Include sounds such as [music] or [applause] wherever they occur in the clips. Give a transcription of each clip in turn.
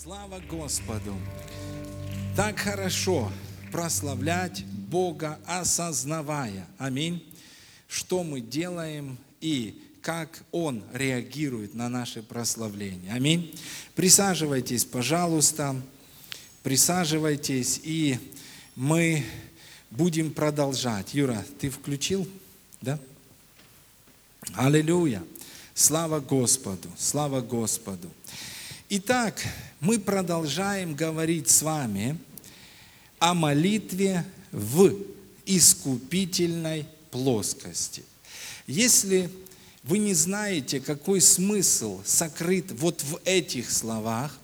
Слава Господу! Так хорошо прославлять Бога, осознавая, аминь, что мы делаем и как Он реагирует на наше прославление. Аминь. Присаживайтесь, пожалуйста, присаживайтесь, и мы будем продолжать. Юра, ты включил? Да? Аллилуйя! Слава Господу! Слава Господу! Итак, мы продолжаем говорить с вами о молитве в искупительной плоскости. Если вы не знаете, какой смысл сокрыт вот в этих словах,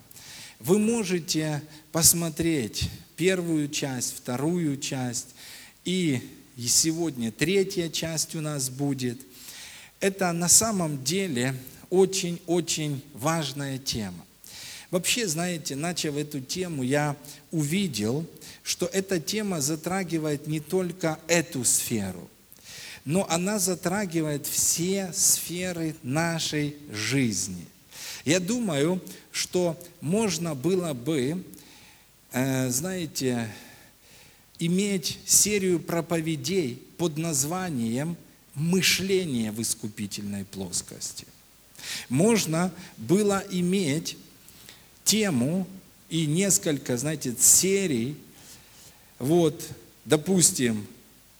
вы можете посмотреть первую часть, вторую часть, и сегодня третья часть у нас будет. Это на самом деле очень-очень важная тема. Вообще, знаете, начав эту тему, я увидел, что эта тема затрагивает не только эту сферу, но она затрагивает все сферы нашей жизни. Я думаю, что можно было бы, э, знаете, иметь серию проповедей под названием «Мышление в искупительной плоскости». Можно было иметь тему и несколько, знаете, серий. Вот, допустим,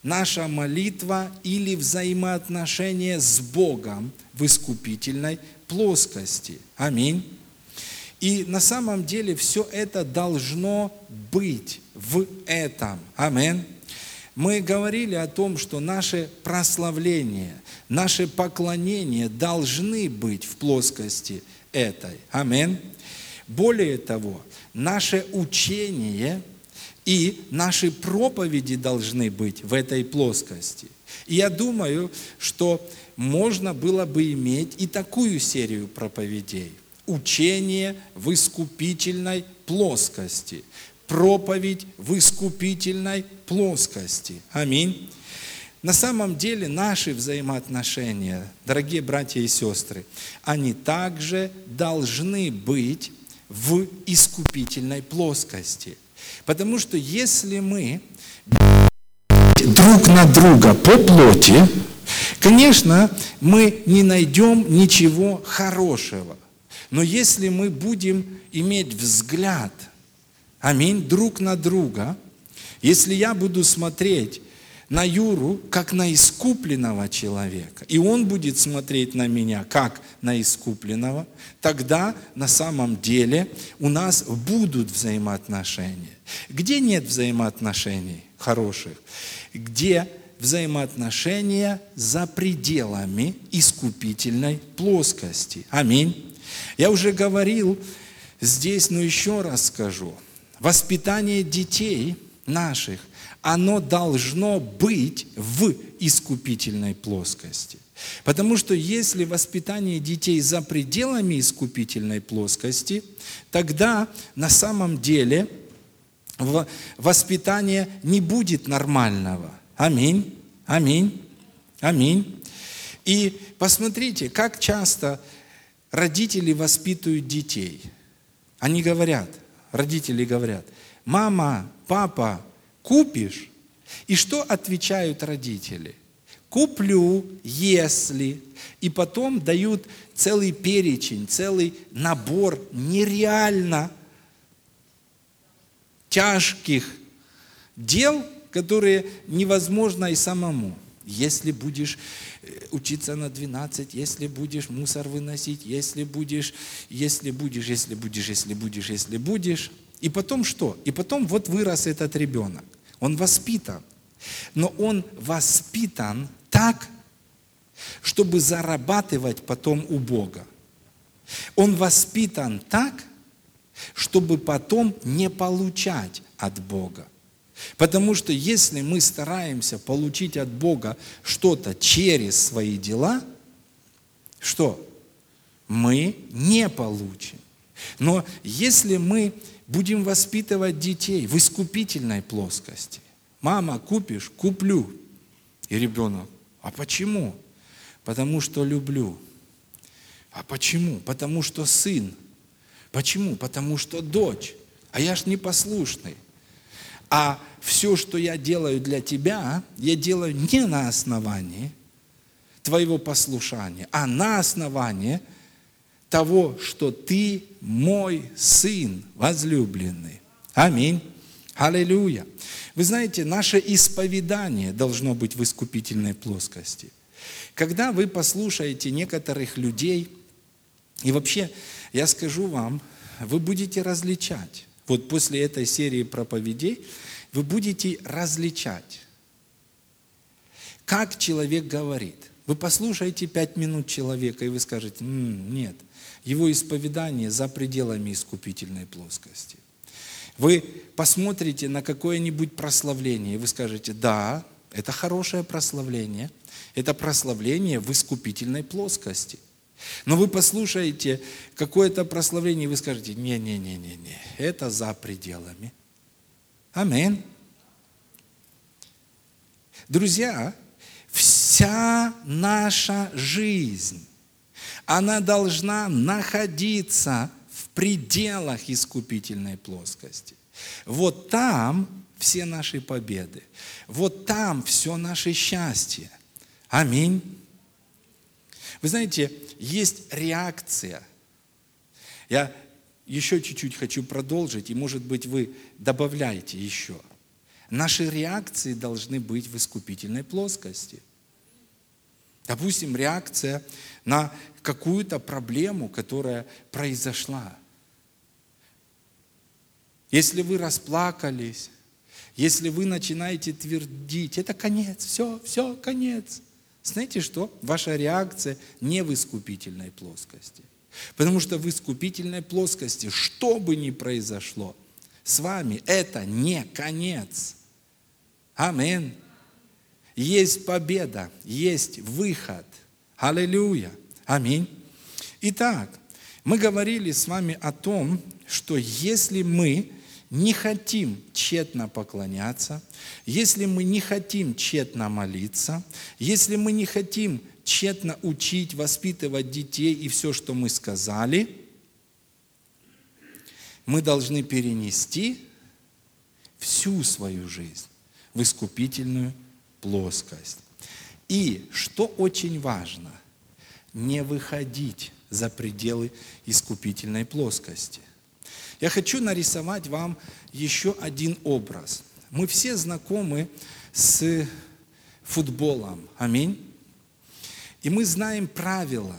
наша молитва или взаимоотношения с Богом в искупительной плоскости. Аминь. И на самом деле все это должно быть в этом. Аминь. Мы говорили о том, что наше прославление, наше поклонение должны быть в плоскости этой. Аминь. Более того, наше учение и наши проповеди должны быть в этой плоскости. И я думаю, что можно было бы иметь и такую серию проповедей. Учение в искупительной плоскости. Проповедь в искупительной плоскости. Аминь. На самом деле наши взаимоотношения, дорогие братья и сестры, они также должны быть в искупительной плоскости. Потому что если мы друг на друга по плоти, конечно, мы не найдем ничего хорошего. Но если мы будем иметь взгляд, аминь, друг на друга, если я буду смотреть на Юру как на искупленного человека, и он будет смотреть на меня как на искупленного, тогда на самом деле у нас будут взаимоотношения. Где нет взаимоотношений хороших? Где взаимоотношения за пределами искупительной плоскости. Аминь. Я уже говорил здесь, но еще раз скажу. Воспитание детей наших – оно должно быть в искупительной плоскости. Потому что если воспитание детей за пределами искупительной плоскости, тогда на самом деле воспитание не будет нормального. Аминь. Аминь. Аминь. И посмотрите, как часто родители воспитывают детей. Они говорят, родители говорят, мама, папа, купишь? И что отвечают родители? Куплю, если. И потом дают целый перечень, целый набор нереально тяжких дел, которые невозможно и самому. Если будешь э, учиться на 12, если будешь мусор выносить, если будешь, если будешь, если будешь, если будешь, если будешь. И потом что? И потом вот вырос этот ребенок. Он воспитан. Но он воспитан так, чтобы зарабатывать потом у Бога. Он воспитан так, чтобы потом не получать от Бога. Потому что если мы стараемся получить от Бога что-то через свои дела, что? Мы не получим. Но если мы будем воспитывать детей в искупительной плоскости. Мама, купишь? Куплю. И ребенок, а почему? Потому что люблю. А почему? Потому что сын. Почему? Потому что дочь, а я ж непослушный. А все, что я делаю для тебя, я делаю не на основании твоего послушания, а на основании того, что ты мой сын возлюбленный. Аминь. Аллилуйя. Вы знаете, наше исповедание должно быть в искупительной плоскости. Когда вы послушаете некоторых людей, и вообще, я скажу вам, вы будете различать. Вот после этой серии проповедей вы будете различать, как человек говорит. Вы послушаете пять минут человека, и вы скажете, М, нет, его исповедание за пределами искупительной плоскости. Вы посмотрите на какое-нибудь прославление, и вы скажете, да, это хорошее прославление, это прославление в искупительной плоскости. Но вы послушаете какое-то прославление, и вы скажете, не-не-не-не-не, это за пределами. Аминь. Друзья, вся наша жизнь, она должна находиться в пределах искупительной плоскости. Вот там все наши победы. Вот там все наше счастье. Аминь. Вы знаете, есть реакция. Я еще чуть-чуть хочу продолжить, и, может быть, вы добавляете еще. Наши реакции должны быть в искупительной плоскости. Допустим, реакция на какую-то проблему, которая произошла. Если вы расплакались, если вы начинаете твердить, это конец, все, все, конец. Знаете что? Ваша реакция не в искупительной плоскости. Потому что в искупительной плоскости, что бы ни произошло с вами, это не конец. Амин. Есть победа, есть выход. Аллилуйя. Аминь. Итак, мы говорили с вами о том, что если мы не хотим тщетно поклоняться, если мы не хотим тщетно молиться, если мы не хотим тщетно учить, воспитывать детей и все, что мы сказали, мы должны перенести всю свою жизнь в искупительную плоскость. И, что очень важно, не выходить за пределы искупительной плоскости. Я хочу нарисовать вам еще один образ. Мы все знакомы с футболом. Аминь. И мы знаем правила,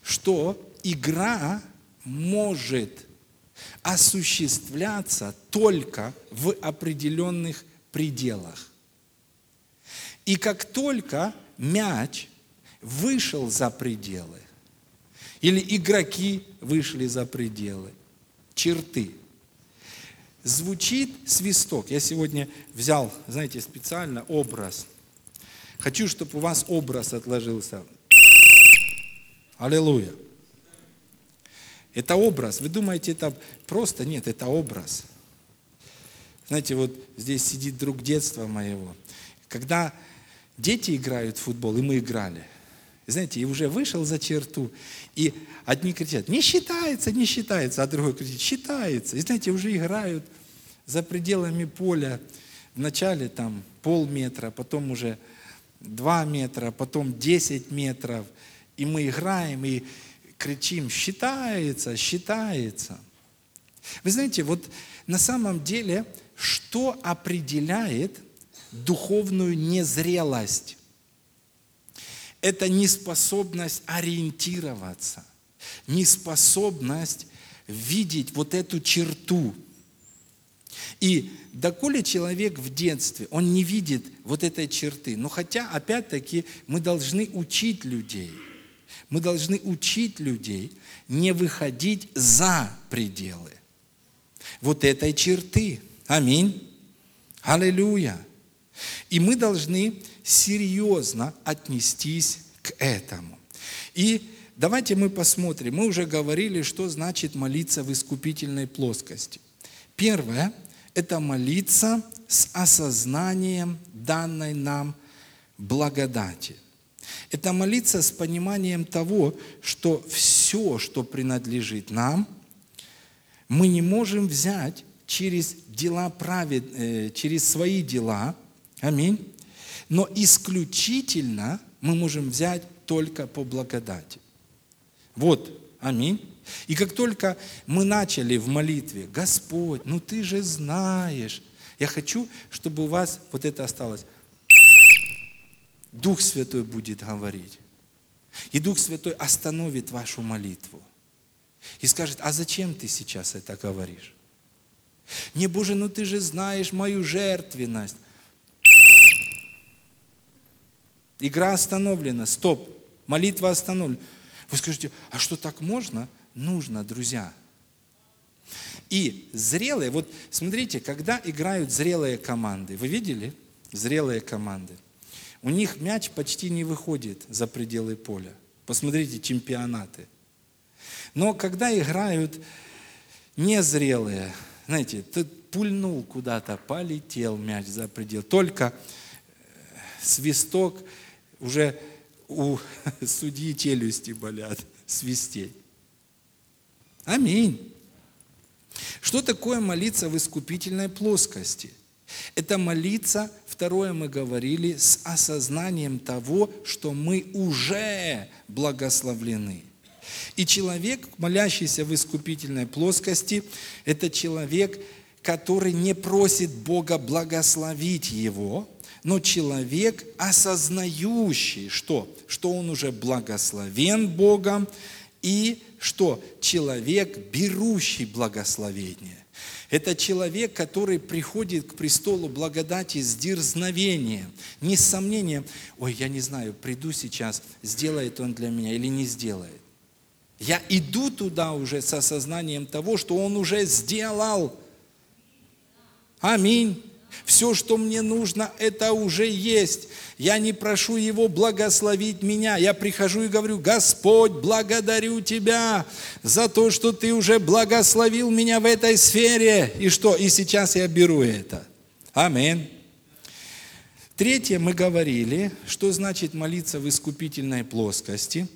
что игра может осуществляться только в определенных пределах. И как только мяч вышел за пределы, или игроки вышли за пределы, черты, звучит свисток. Я сегодня взял, знаете, специально образ. Хочу, чтобы у вас образ отложился. Аллилуйя. Это образ. Вы думаете, это просто? Нет, это образ. Знаете, вот здесь сидит друг детства моего. Когда дети играют в футбол, и мы играли, знаете, и уже вышел за черту, и одни кричат, не считается, не считается, а другой кричит, считается. И знаете, уже играют за пределами поля, вначале там полметра, потом уже два метра, потом 10 метров, и мы играем, и кричим, считается, считается. Вы знаете, вот на самом деле, что определяет духовную незрелость? Это неспособность ориентироваться, неспособность видеть вот эту черту. И доколе человек в детстве, он не видит вот этой черты. Но хотя, опять-таки, мы должны учить людей. Мы должны учить людей не выходить за пределы вот этой черты. Аминь. Аллилуйя. И мы должны серьезно отнестись к этому. И давайте мы посмотрим. Мы уже говорили, что значит молиться в искупительной плоскости. Первое – это молиться с осознанием данной нам благодати. Это молиться с пониманием того, что все, что принадлежит нам, мы не можем взять через дела правед, э, через свои дела, аминь, но исключительно мы можем взять только по благодати. Вот, аминь. И как только мы начали в молитве, Господь, ну ты же знаешь, я хочу, чтобы у вас вот это осталось. Дух Святой будет говорить. И Дух Святой остановит вашу молитву. И скажет, а зачем ты сейчас это говоришь? Не, Боже, ну ты же знаешь мою жертвенность. Игра остановлена, стоп, молитва остановлена. Вы скажете, а что так можно? Нужно, друзья. И зрелые, вот смотрите, когда играют зрелые команды, вы видели? Зрелые команды. У них мяч почти не выходит за пределы поля. Посмотрите чемпионаты. Но когда играют незрелые, знаете, ты пульнул куда-то, полетел мяч за предел. Только э, свисток, уже у [laughs] судьи челюсти болят, свистеть. Аминь. Что такое молиться в искупительной плоскости? Это молиться, второе мы говорили, с осознанием того, что мы уже благословлены. И человек, молящийся в искупительной плоскости, это человек, который не просит Бога благословить его, но человек, осознающий, что? Что он уже благословен Богом, и что? Человек, берущий благословение. Это человек, который приходит к престолу благодати с дерзновением, не с сомнением, ой, я не знаю, приду сейчас, сделает он для меня или не сделает. Я иду туда уже с осознанием того, что он уже сделал. Аминь. Все, что мне нужно, это уже есть. Я не прошу Его благословить меня. Я прихожу и говорю, Господь, благодарю Тебя за то, что Ты уже благословил меня в этой сфере. И что? И сейчас я беру это. Аминь. Третье, мы говорили, что значит молиться в искупительной плоскости.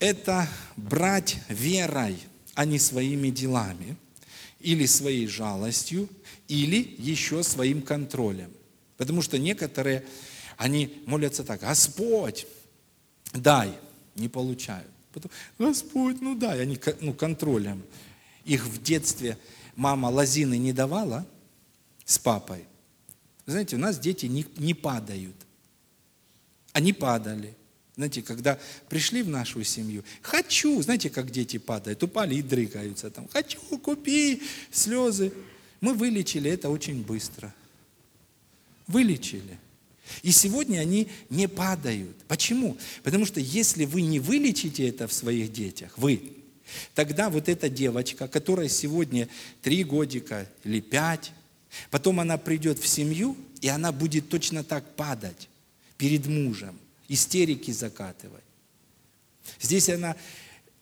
Это брать верой, а не своими делами или своей жалостью, или еще своим контролем. Потому что некоторые, они молятся так, Господь, дай, не получают. Потом, Господь, ну дай, они ну, контролем. Их в детстве мама лозины не давала с папой. Знаете, у нас дети не, не падают. Они падали. Знаете, когда пришли в нашу семью, хочу, знаете, как дети падают, упали и дрыгаются там, хочу, купи, слезы. Мы вылечили это очень быстро. Вылечили. И сегодня они не падают. Почему? Потому что если вы не вылечите это в своих детях, вы, тогда вот эта девочка, которая сегодня три годика или пять, потом она придет в семью, и она будет точно так падать перед мужем, истерики закатывать. Здесь она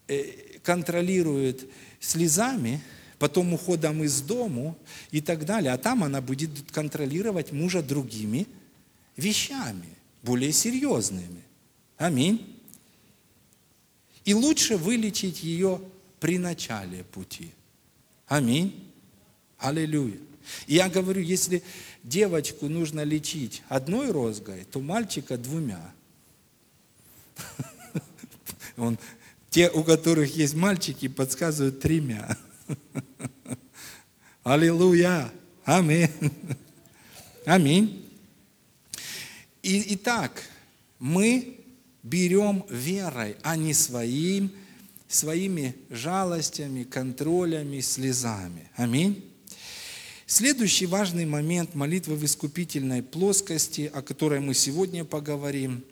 э, контролирует слезами, потом уходом из дому и так далее. А там она будет контролировать мужа другими вещами, более серьезными. Аминь. И лучше вылечить ее при начале пути. Аминь. Аллилуйя. И я говорю, если девочку нужно лечить одной розгой, то мальчика двумя. [laughs] Он, те, у которых есть мальчики, подсказывают тремя. [laughs] Аллилуйя! Аминь! Аминь! И, итак, мы берем верой, а не своим, своими жалостями, контролями, слезами. Аминь. Следующий важный момент молитвы в искупительной плоскости, о которой мы сегодня поговорим,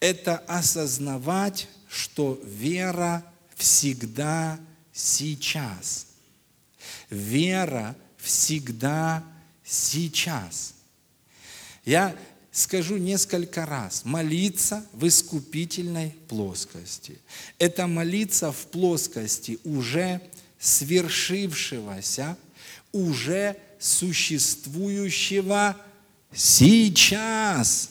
это осознавать, что вера всегда сейчас. Вера всегда сейчас. Я скажу несколько раз. Молиться в искупительной плоскости. Это молиться в плоскости уже свершившегося, уже существующего сейчас,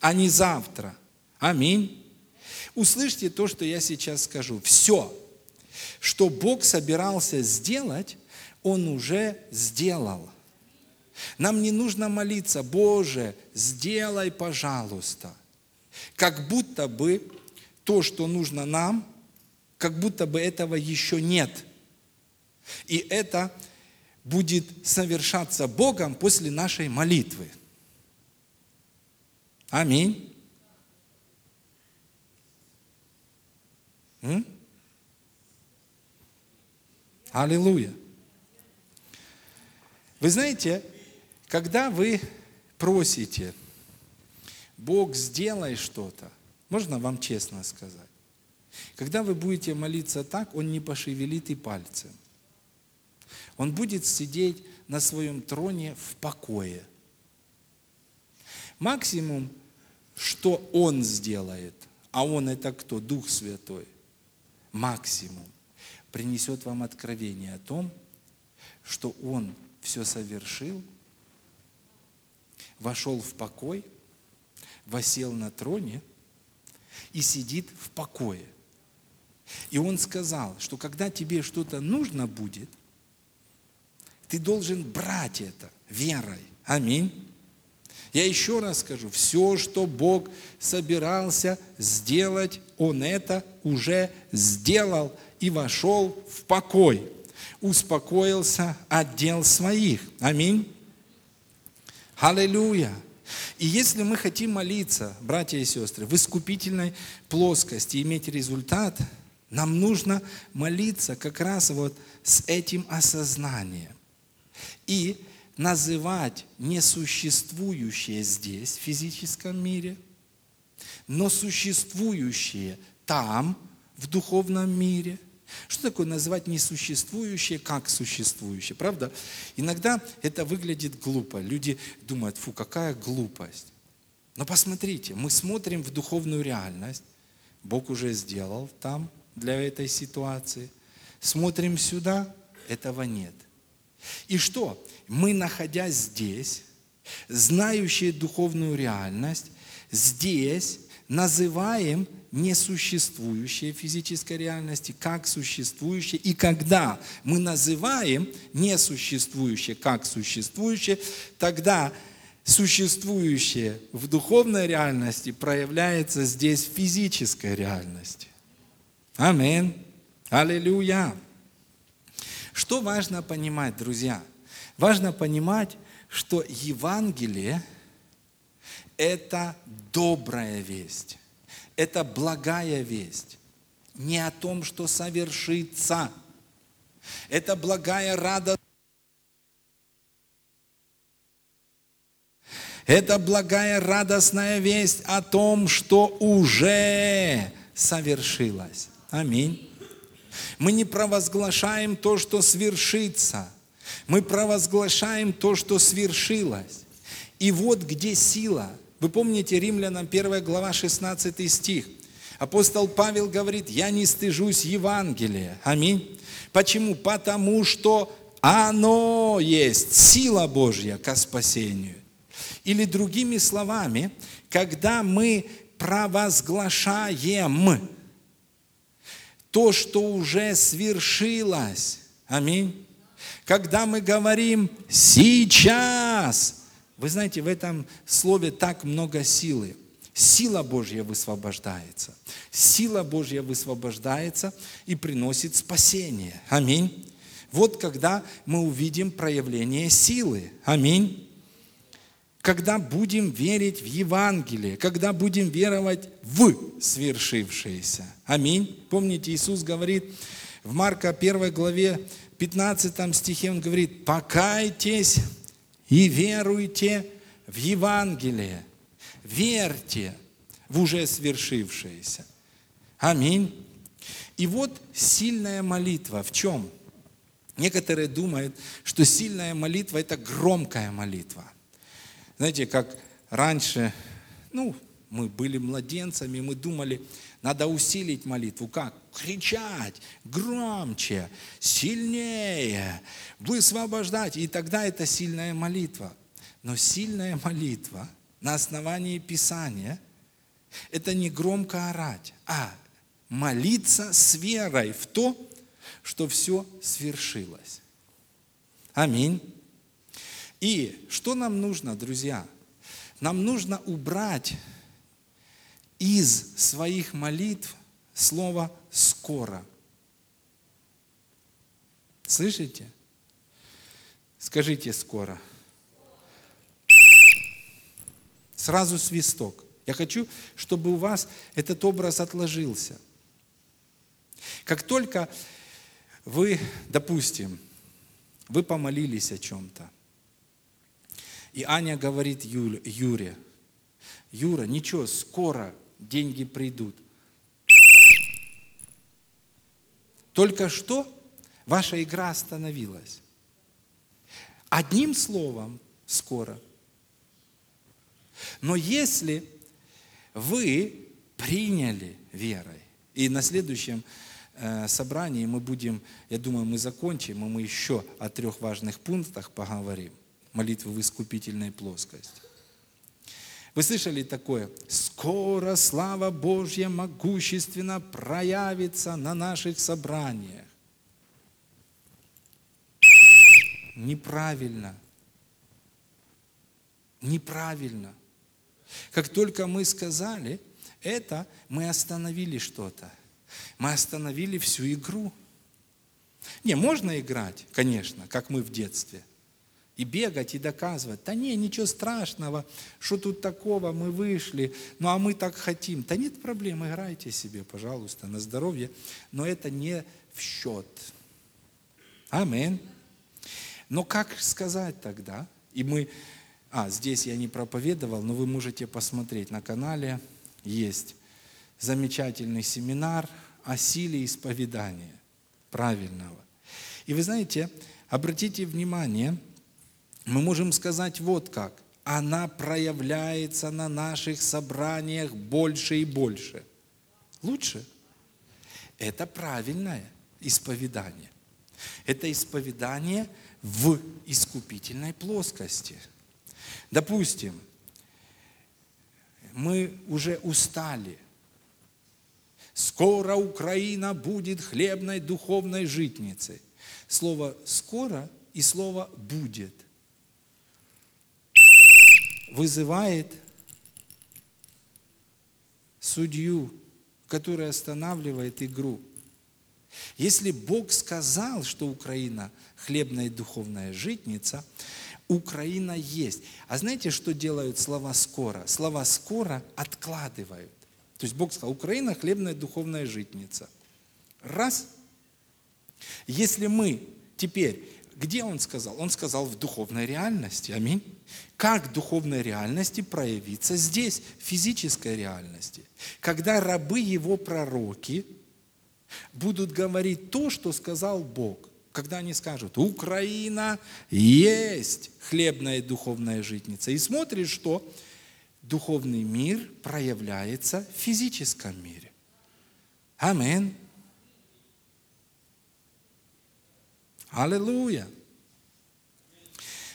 а не завтра. Аминь. Услышьте то, что я сейчас скажу. Все, что Бог собирался сделать, Он уже сделал. Нам не нужно молиться, Боже, сделай, пожалуйста. Как будто бы то, что нужно нам, как будто бы этого еще нет. И это будет совершаться Богом после нашей молитвы. Аминь. М? Аллилуйя. Вы знаете, когда вы просите, Бог, сделай что-то, можно вам честно сказать, когда вы будете молиться так, Он не пошевелит и пальцем. Он будет сидеть на своем троне в покое. Максимум, что Он сделает, а Он это кто? Дух Святой. Максимум принесет вам откровение о том, что Он все совершил, вошел в покой, восел на троне и сидит в покое. И Он сказал, что когда тебе что-то нужно будет, ты должен брать это верой. Аминь. Я еще раз скажу, все, что Бог собирался сделать, Он это уже сделал и вошел в покой. Успокоился от дел своих. Аминь. Аллилуйя. И если мы хотим молиться, братья и сестры, в искупительной плоскости иметь результат, нам нужно молиться как раз вот с этим осознанием. И называть несуществующее здесь, в физическом мире, но существующее там, в духовном мире. Что такое называть несуществующее как существующее? Правда? Иногда это выглядит глупо. Люди думают, фу, какая глупость. Но посмотрите, мы смотрим в духовную реальность. Бог уже сделал там для этой ситуации. Смотрим сюда, этого нет. И что? Мы, находясь здесь, знающие духовную реальность, здесь называем несуществующее физической реальности как существующее. И когда мы называем несуществующее как существующее, тогда существующее в духовной реальности проявляется здесь в физической реальности. Аминь. Аллилуйя. Что важно понимать, друзья? Важно понимать, что Евангелие – это добрая весть, это благая весть. Не о том, что совершится. Это благая радость. Это благая радостная весть о том, что уже совершилось. Аминь. Мы не провозглашаем то, что свершится. Мы провозглашаем то, что свершилось. И вот где сила. Вы помните Римлянам 1 глава 16 стих. Апостол Павел говорит, я не стыжусь Евангелия. Аминь. Почему? Потому что оно есть сила Божья ко спасению. Или другими словами, когда мы провозглашаем то, что уже свершилось. Аминь. Когда мы говорим «сейчас», вы знаете, в этом слове так много силы. Сила Божья высвобождается. Сила Божья высвобождается и приносит спасение. Аминь. Вот когда мы увидим проявление силы. Аминь когда будем верить в Евангелие, когда будем веровать в свершившееся. Аминь. Помните, Иисус говорит в Марка 1 главе 15 стихе, Он говорит, покайтесь и веруйте в Евангелие. Верьте в уже свершившееся. Аминь. И вот сильная молитва в чем? Некоторые думают, что сильная молитва – это громкая молитва – знаете, как раньше, ну, мы были младенцами, мы думали, надо усилить молитву. Как? Кричать громче, сильнее, высвобождать. И тогда это сильная молитва. Но сильная молитва на основании Писания – это не громко орать, а молиться с верой в то, что все свершилось. Аминь. И что нам нужно, друзья? Нам нужно убрать из своих молитв слово «скоро». Слышите? Скажите «скоро». Сразу свисток. Я хочу, чтобы у вас этот образ отложился. Как только вы, допустим, вы помолились о чем-то, и Аня говорит Юре, Юра, ничего, скоро деньги придут. Только что ваша игра остановилась. Одним словом, скоро. Но если вы приняли верой, и на следующем э, собрании мы будем, я думаю, мы закончим, и мы еще о трех важных пунктах поговорим. Молитвы в искупительной плоскости. Вы слышали такое? Скоро слава Божья могущественно проявится на наших собраниях. Неправильно. Неправильно. Как только мы сказали это, мы остановили что-то. Мы остановили всю игру. Не, можно играть, конечно, как мы в детстве. И бегать, и доказывать. Да не, ничего страшного, что тут такого, мы вышли, ну а мы так хотим. Да нет проблем, играйте себе, пожалуйста, на здоровье. Но это не в счет. Аминь. Но как сказать тогда? И мы а, здесь я не проповедовал, но вы можете посмотреть на канале. Есть замечательный семинар о силе исповедания правильного. И вы знаете, обратите внимание, мы можем сказать вот как. Она проявляется на наших собраниях больше и больше. Лучше. Это правильное исповедание. Это исповедание в искупительной плоскости – Допустим, мы уже устали. Скоро Украина будет хлебной духовной житницей. Слово «скоро» и слово «будет» вызывает судью, который останавливает игру. Если Бог сказал, что Украина хлебная и духовная житница, Украина есть. А знаете, что делают слова «скоро»? Слова «скоро» откладывают. То есть Бог сказал, Украина – хлебная духовная житница. Раз. Если мы теперь, где Он сказал? Он сказал в духовной реальности. Аминь. Как духовной реальности проявиться здесь, в физической реальности? Когда рабы Его пророки будут говорить то, что сказал Бог когда они скажут, Украина есть хлебная и духовная житница. И смотришь, что духовный мир проявляется в физическом мире. Амин. Аллилуйя.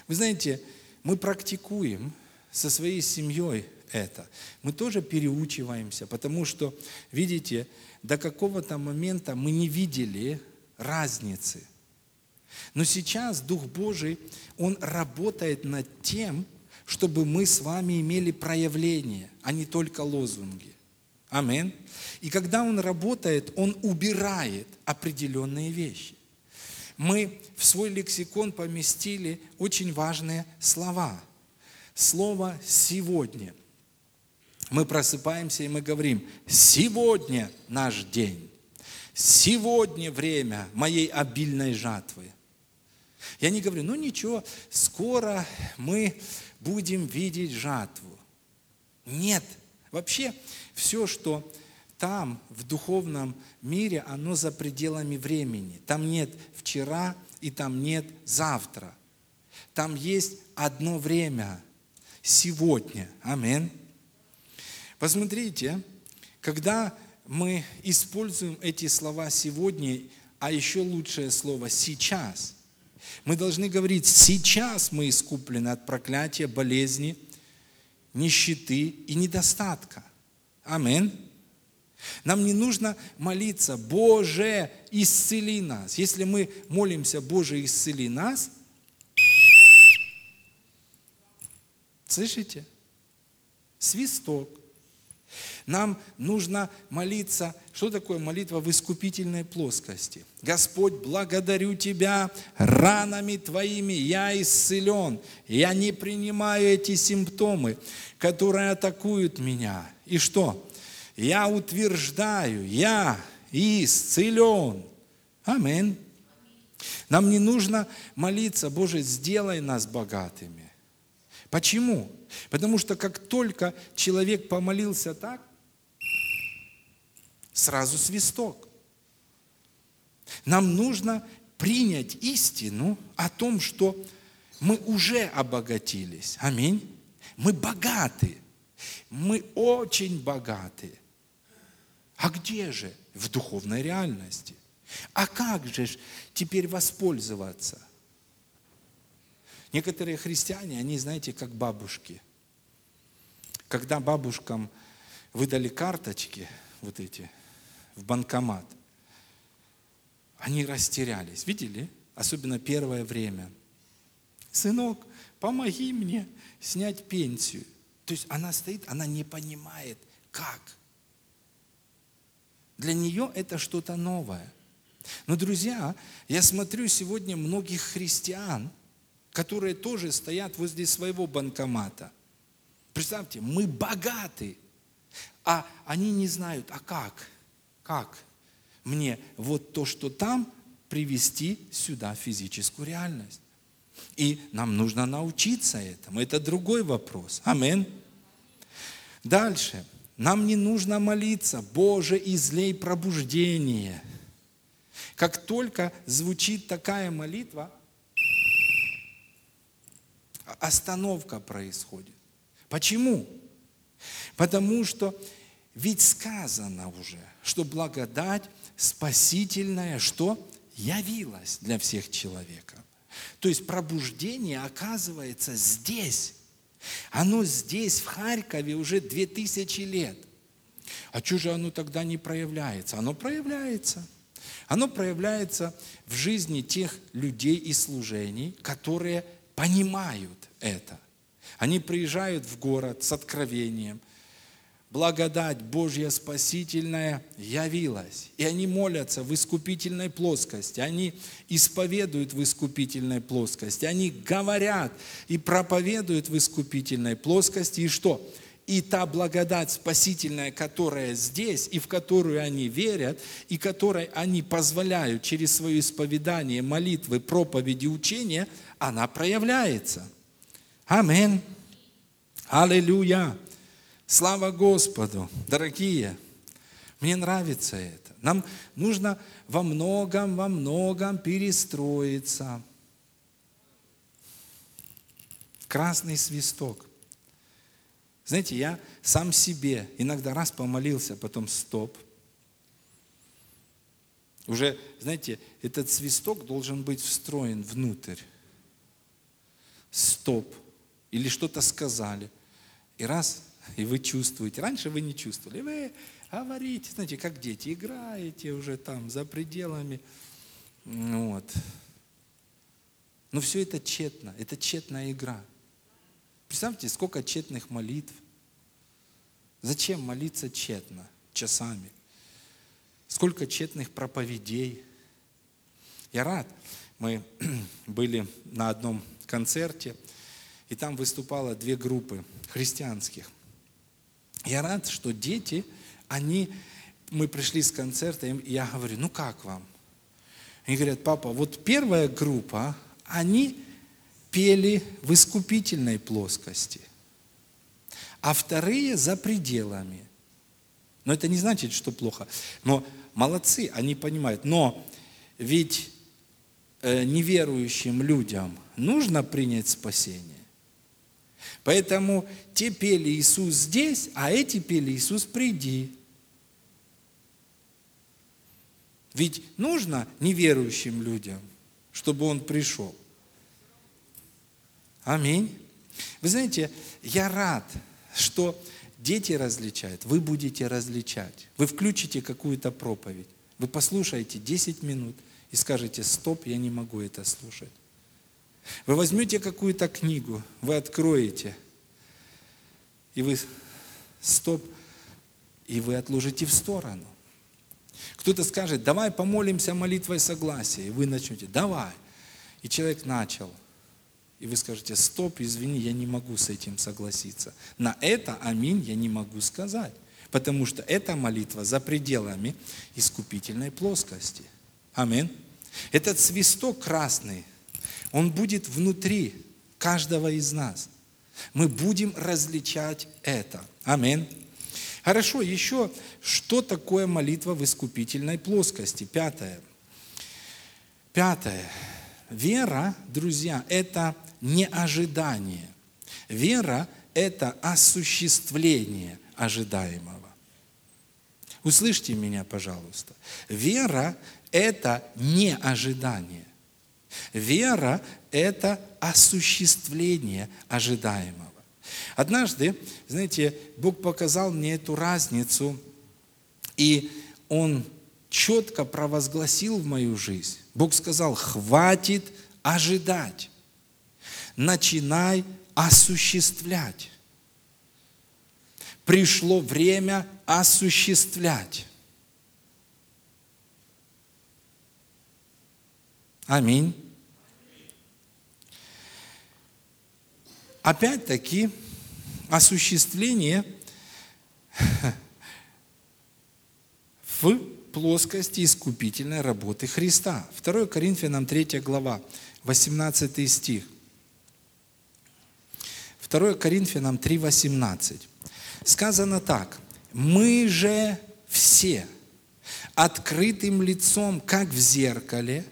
Вы знаете, мы практикуем со своей семьей это. Мы тоже переучиваемся, потому что, видите, до какого-то момента мы не видели разницы – но сейчас Дух Божий, Он работает над тем, чтобы мы с вами имели проявление, а не только лозунги. Амин. И когда Он работает, Он убирает определенные вещи. Мы в свой лексикон поместили очень важные слова. Слово «сегодня». Мы просыпаемся и мы говорим, сегодня наш день, сегодня время моей обильной жатвы. Я не говорю, ну ничего, скоро мы будем видеть жатву. Нет, вообще все, что там, в духовном мире, оно за пределами времени. Там нет вчера и там нет завтра. Там есть одно время, сегодня. Амин. Посмотрите, когда мы используем эти слова сегодня, а еще лучшее слово сейчас – мы должны говорить, сейчас мы искуплены от проклятия, болезни, нищеты и недостатка. Амин. Нам не нужно молиться, Боже, исцели нас. Если мы молимся, Боже, исцели нас, слышите? Свисток. Нам нужно молиться. Что такое молитва в искупительной плоскости? Господь, благодарю Тебя, ранами Твоими я исцелен. Я не принимаю эти симптомы, которые атакуют меня. И что? Я утверждаю, я исцелен. Аминь. Нам не нужно молиться, Боже, сделай нас богатыми. Почему? Потому что как только человек помолился так, сразу свисток. Нам нужно принять истину о том, что мы уже обогатились. Аминь. Мы богаты. Мы очень богаты. А где же? В духовной реальности. А как же теперь воспользоваться? Некоторые христиане, они, знаете, как бабушки. Когда бабушкам выдали карточки, вот эти, в банкомат, они растерялись. Видели? Особенно первое время. Сынок, помоги мне снять пенсию. То есть она стоит, она не понимает, как. Для нее это что-то новое. Но, друзья, я смотрю сегодня многих христиан, которые тоже стоят возле своего банкомата. Представьте, мы богаты, а они не знают, а как, как мне вот то, что там, привести сюда физическую реальность. И нам нужно научиться этому. Это другой вопрос. Амин. Дальше. Нам не нужно молиться, Боже, излей пробуждение. Как только звучит такая молитва, остановка происходит. Почему? Потому что ведь сказано уже, что благодать спасительная, что явилась для всех человеков. То есть пробуждение оказывается здесь. Оно здесь, в Харькове, уже две тысячи лет. А что же оно тогда не проявляется? Оно проявляется. Оно проявляется в жизни тех людей и служений, которые понимают это. Они приезжают в город с откровением – благодать Божья спасительная явилась. И они молятся в искупительной плоскости, они исповедуют в искупительной плоскости, они говорят и проповедуют в искупительной плоскости. И что? И та благодать спасительная, которая здесь, и в которую они верят, и которой они позволяют через свое исповедание, молитвы, проповеди, учения, она проявляется. Аминь. Аллилуйя. Слава Господу, дорогие, мне нравится это. Нам нужно во многом, во многом перестроиться. Красный свисток. Знаете, я сам себе иногда раз помолился, потом стоп. Уже, знаете, этот свисток должен быть встроен внутрь. Стоп. Или что-то сказали. И раз [laughs] и вы чувствуете. Раньше вы не чувствовали. Вы говорите, знаете, как дети, играете уже там за пределами. Ну вот. Но все это тщетно, это тщетная игра. Представьте, сколько тщетных молитв. Зачем молиться тщетно, часами? Сколько тщетных проповедей. Я рад, мы [clears throat] были на одном концерте, и там выступало две группы христианских – я рад, что дети, они, мы пришли с концерта, и я говорю, ну как вам? Они говорят, папа, вот первая группа, они пели в искупительной плоскости, а вторые за пределами. Но это не значит, что плохо. Но молодцы, они понимают. Но ведь э, неверующим людям нужно принять спасение. Поэтому те пели Иисус здесь, а эти пели Иисус приди. Ведь нужно неверующим людям, чтобы Он пришел. Аминь. Вы знаете, я рад, что Дети различают, вы будете различать. Вы включите какую-то проповедь, вы послушаете 10 минут и скажете, стоп, я не могу это слушать. Вы возьмете какую-то книгу, вы откроете, и вы стоп, и вы отложите в сторону. Кто-то скажет, давай помолимся молитвой согласия, и вы начнете, давай. И человек начал, и вы скажете, стоп, извини, я не могу с этим согласиться. На это аминь я не могу сказать, потому что эта молитва за пределами искупительной плоскости. Аминь. Этот свисток красный, он будет внутри каждого из нас. Мы будем различать это. Аминь. Хорошо, еще что такое молитва в искупительной плоскости? Пятое. Пятое. Вера, друзья, это не ожидание. Вера – это осуществление ожидаемого. Услышьте меня, пожалуйста. Вера – это не ожидание. Вера – это осуществление ожидаемого. Однажды, знаете, Бог показал мне эту разницу, и Он четко провозгласил в мою жизнь. Бог сказал, хватит ожидать, начинай осуществлять. Пришло время осуществлять. Аминь. Опять-таки, осуществление [laughs] в плоскости искупительной работы Христа. 2 Коринфянам 3 глава, 18 стих. 2 Коринфянам 3, 18. Сказано так. «Мы же все открытым лицом, как в зеркале,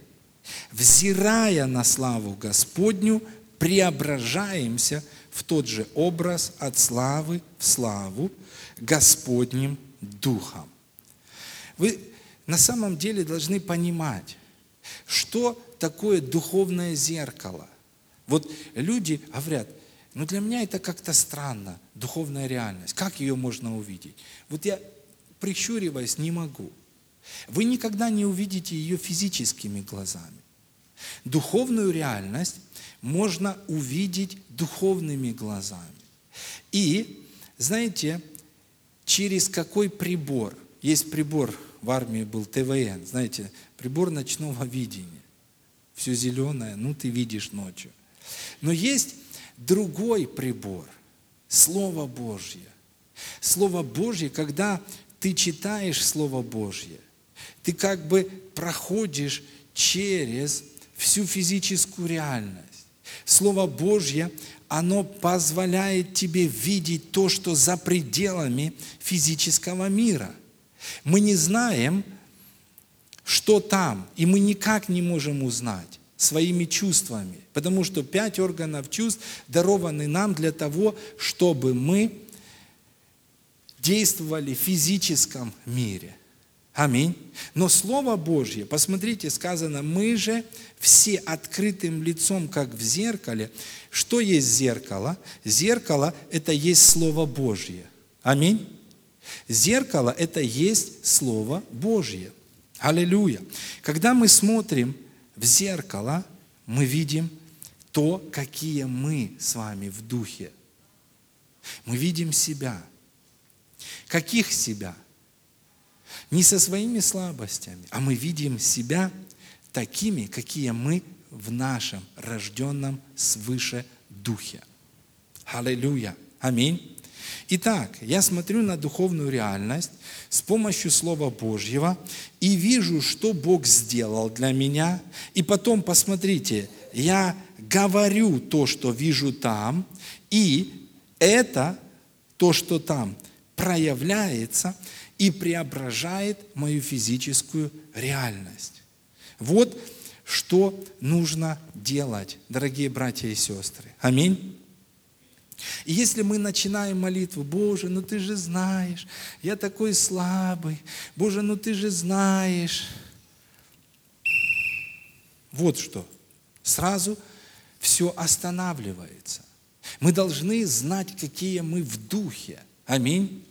взирая на славу Господню, преображаемся в тот же образ от славы в славу Господним Духом. Вы на самом деле должны понимать, что такое духовное зеркало. Вот люди говорят, ну для меня это как-то странно, духовная реальность. Как ее можно увидеть? Вот я, прищуриваясь, не могу. Вы никогда не увидите ее физическими глазами. Духовную реальность можно увидеть духовными глазами. И, знаете, через какой прибор? Есть прибор, в армии был ТВН, знаете, прибор ночного видения. Все зеленое, ну ты видишь ночью. Но есть другой прибор, Слово Божье. Слово Божье, когда ты читаешь Слово Божье, ты как бы проходишь через всю физическую реальность. Слово Божье, оно позволяет тебе видеть то, что за пределами физического мира. Мы не знаем, что там, и мы никак не можем узнать своими чувствами, потому что пять органов чувств дарованы нам для того, чтобы мы действовали в физическом мире. Аминь. Но Слово Божье, посмотрите, сказано, мы же все открытым лицом, как в зеркале. Что есть зеркало? Зеркало – это есть Слово Божье. Аминь. Зеркало – это есть Слово Божье. Аллилуйя. Когда мы смотрим в зеркало, мы видим то, какие мы с вами в духе. Мы видим себя. Каких себя? Не со своими слабостями, а мы видим себя такими, какие мы в нашем рожденном свыше духе. Аллилуйя. Аминь. Итак, я смотрю на духовную реальность с помощью Слова Божьего и вижу, что Бог сделал для меня. И потом, посмотрите, я говорю то, что вижу там, и это, то, что там проявляется – и преображает мою физическую реальность. Вот что нужно делать, дорогие братья и сестры. Аминь. И если мы начинаем молитву, Боже, ну ты же знаешь, я такой слабый, Боже, ну ты же знаешь. Вот что. Сразу все останавливается. Мы должны знать, какие мы в духе. Аминь.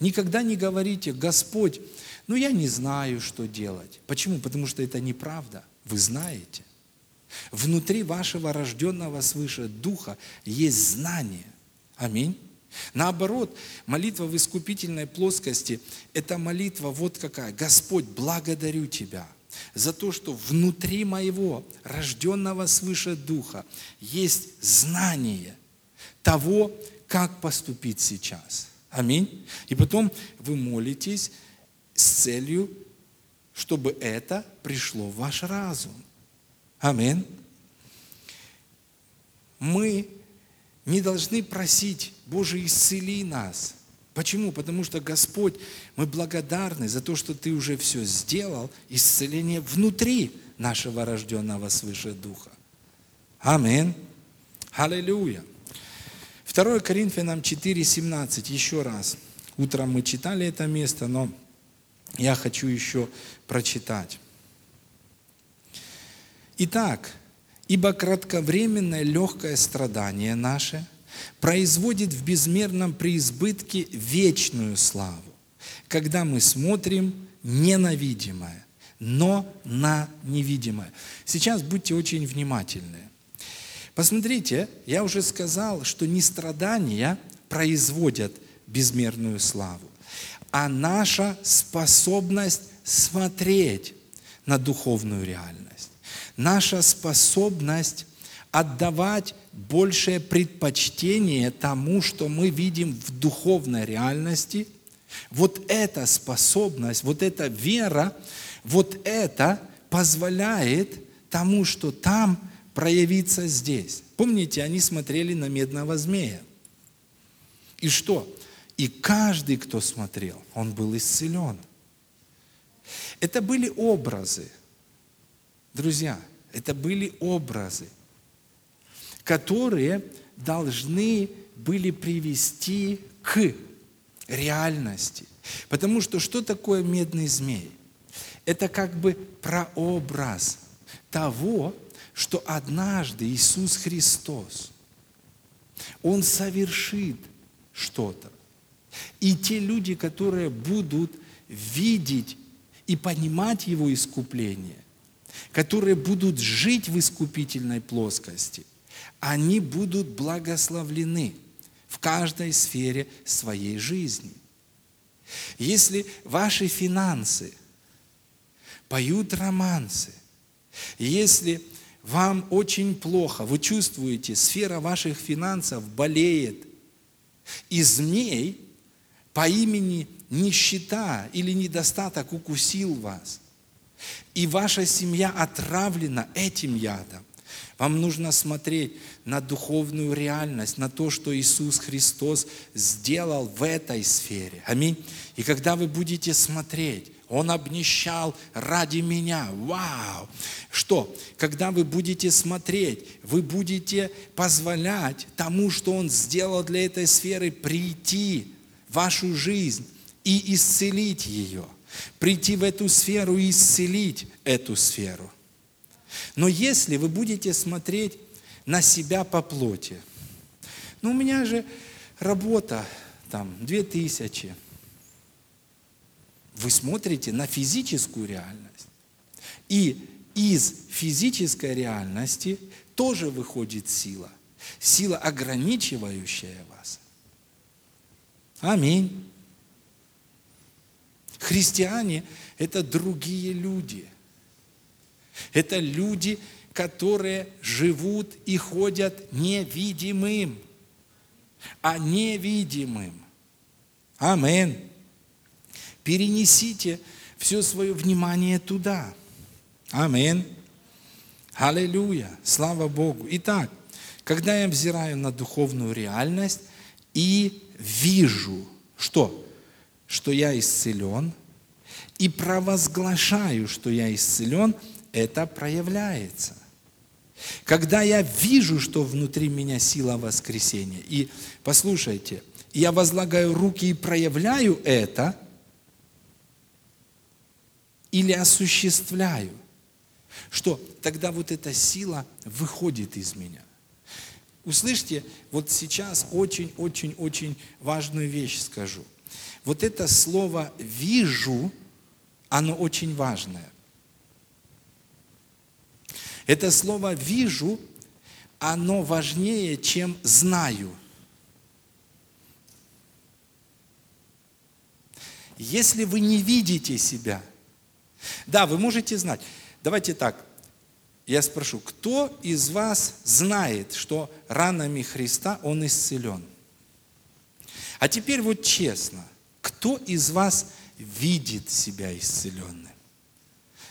Никогда не говорите, Господь, ну я не знаю, что делать. Почему? Потому что это неправда. Вы знаете. Внутри вашего рожденного свыше духа есть знание. Аминь. Наоборот, молитва в искупительной плоскости – это молитва вот какая. Господь, благодарю Тебя за то, что внутри моего рожденного свыше духа есть знание того, как поступить сейчас. Аминь. И потом вы молитесь с целью, чтобы это пришло в ваш разум. Аминь. Мы не должны просить, Боже, исцели нас. Почему? Потому что Господь, мы благодарны за то, что Ты уже все сделал, исцеление внутри нашего рожденного свыше Духа. Аминь. Аллилуйя. 2 Коринфянам 4,17, еще раз. Утром мы читали это место, но я хочу еще прочитать. Итак, ибо кратковременное легкое страдание наше производит в безмерном преизбытке вечную славу, когда мы смотрим не на видимое, но на невидимое. Сейчас будьте очень внимательны. Посмотрите, я уже сказал, что не страдания производят безмерную славу, а наша способность смотреть на духовную реальность наша способность отдавать большее предпочтение тому, что мы видим в духовной реальности, вот эта способность, вот эта вера, вот это позволяет тому, что там проявиться здесь. Помните, они смотрели на медного змея. И что? И каждый, кто смотрел, он был исцелен. Это были образы – Друзья, это были образы, которые должны были привести к реальности. Потому что что такое медный змей? Это как бы прообраз того, что однажды Иисус Христос, Он совершит что-то. И те люди, которые будут видеть и понимать Его искупление, которые будут жить в искупительной плоскости, они будут благословлены в каждой сфере своей жизни. Если ваши финансы поют романсы, если вам очень плохо, вы чувствуете, сфера ваших финансов болеет, и змей по имени нищета или недостаток укусил вас, и ваша семья отравлена этим ядом. Вам нужно смотреть на духовную реальность, на то, что Иисус Христос сделал в этой сфере. Аминь. И когда вы будете смотреть, Он обнищал ради меня. Вау! Что? Когда вы будете смотреть, вы будете позволять тому, что Он сделал для этой сферы, прийти в вашу жизнь и исцелить ее прийти в эту сферу и исцелить эту сферу. Но если вы будете смотреть на себя по плоти, ну у меня же работа там две тысячи, вы смотрите на физическую реальность. И из физической реальности тоже выходит сила. Сила, ограничивающая вас. Аминь. Христиане – это другие люди. Это люди, которые живут и ходят невидимым, а невидимым. Амин. Перенесите все свое внимание туда. Амин. Аллилуйя. Слава Богу. Итак, когда я взираю на духовную реальность и вижу, что? что я исцелен, и провозглашаю, что я исцелен, это проявляется. Когда я вижу, что внутри меня сила воскресения, и послушайте, я возлагаю руки и проявляю это, или осуществляю, что тогда вот эта сила выходит из меня. услышьте, вот сейчас очень-очень-очень важную вещь скажу. Вот это слово «вижу», оно очень важное. Это слово «вижу», оно важнее, чем «знаю». Если вы не видите себя, да, вы можете знать. Давайте так, я спрошу, кто из вас знает, что ранами Христа он исцелен? А теперь вот честно, кто из вас видит себя исцеленным?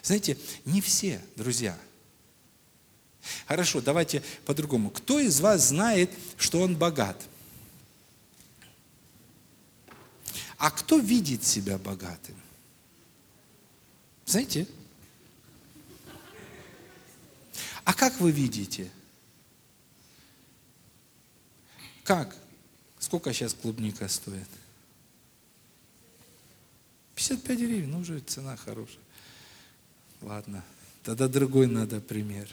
Знаете, не все, друзья. Хорошо, давайте по-другому. Кто из вас знает, что он богат? А кто видит себя богатым? Знаете? А как вы видите? Как? Сколько сейчас клубника стоит? 55 гривен, ну уже цена хорошая. Ладно, тогда другой надо пример.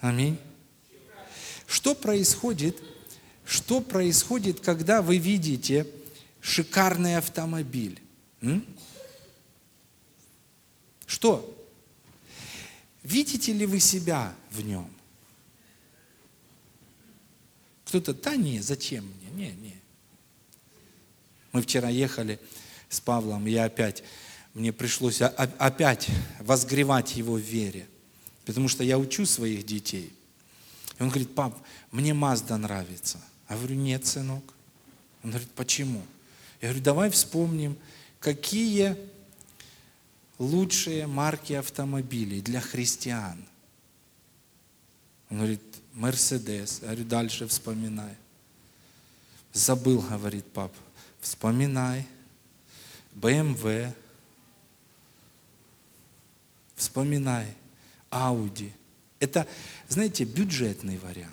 Аминь. Что происходит, что происходит, когда вы видите шикарный автомобиль? М? Что? Видите ли вы себя в нем? Кто-то, да не, зачем мне? Не, не. Мы вчера ехали с Павлом, я опять, мне пришлось опять возгревать его в вере, потому что я учу своих детей. И он говорит, пап, мне Мазда нравится. Я говорю, нет, сынок. Он говорит, почему? Я говорю, давай вспомним, какие лучшие марки автомобилей для христиан. Он говорит, Мерседес. Я говорю, дальше вспоминай. Забыл, говорит пап. Вспоминай. БМВ. Вспоминай. Ауди. Это, знаете, бюджетный вариант.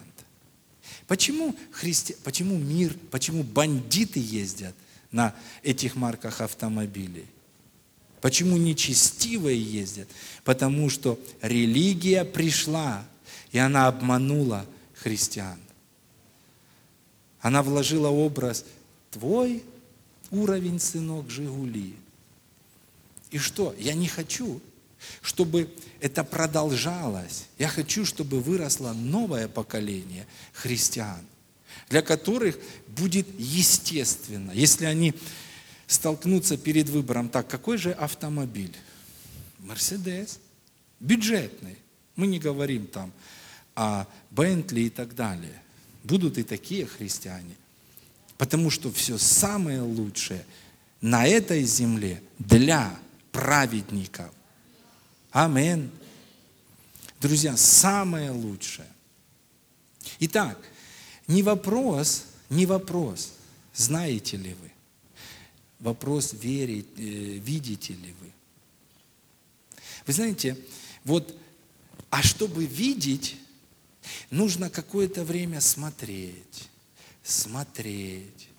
Почему, христи... почему мир, почему бандиты ездят на этих марках автомобилей? Почему нечестивые ездят? Потому что религия пришла, и она обманула христиан. Она вложила образ «твой уровень, сынок, Жигули». И что? Я не хочу, чтобы это продолжалось. Я хочу, чтобы выросло новое поколение христиан, для которых будет естественно, если они столкнуться перед выбором, так, какой же автомобиль? Мерседес, бюджетный. Мы не говорим там о Бентли и так далее. Будут и такие христиане. Потому что все самое лучшее на этой земле для праведников. Амин. Друзья, самое лучшее. Итак, не вопрос, не вопрос, знаете ли вы, вопрос, верить, э, видите ли вы. Вы знаете, вот, а чтобы видеть, нужно какое-то время смотреть, смотреть,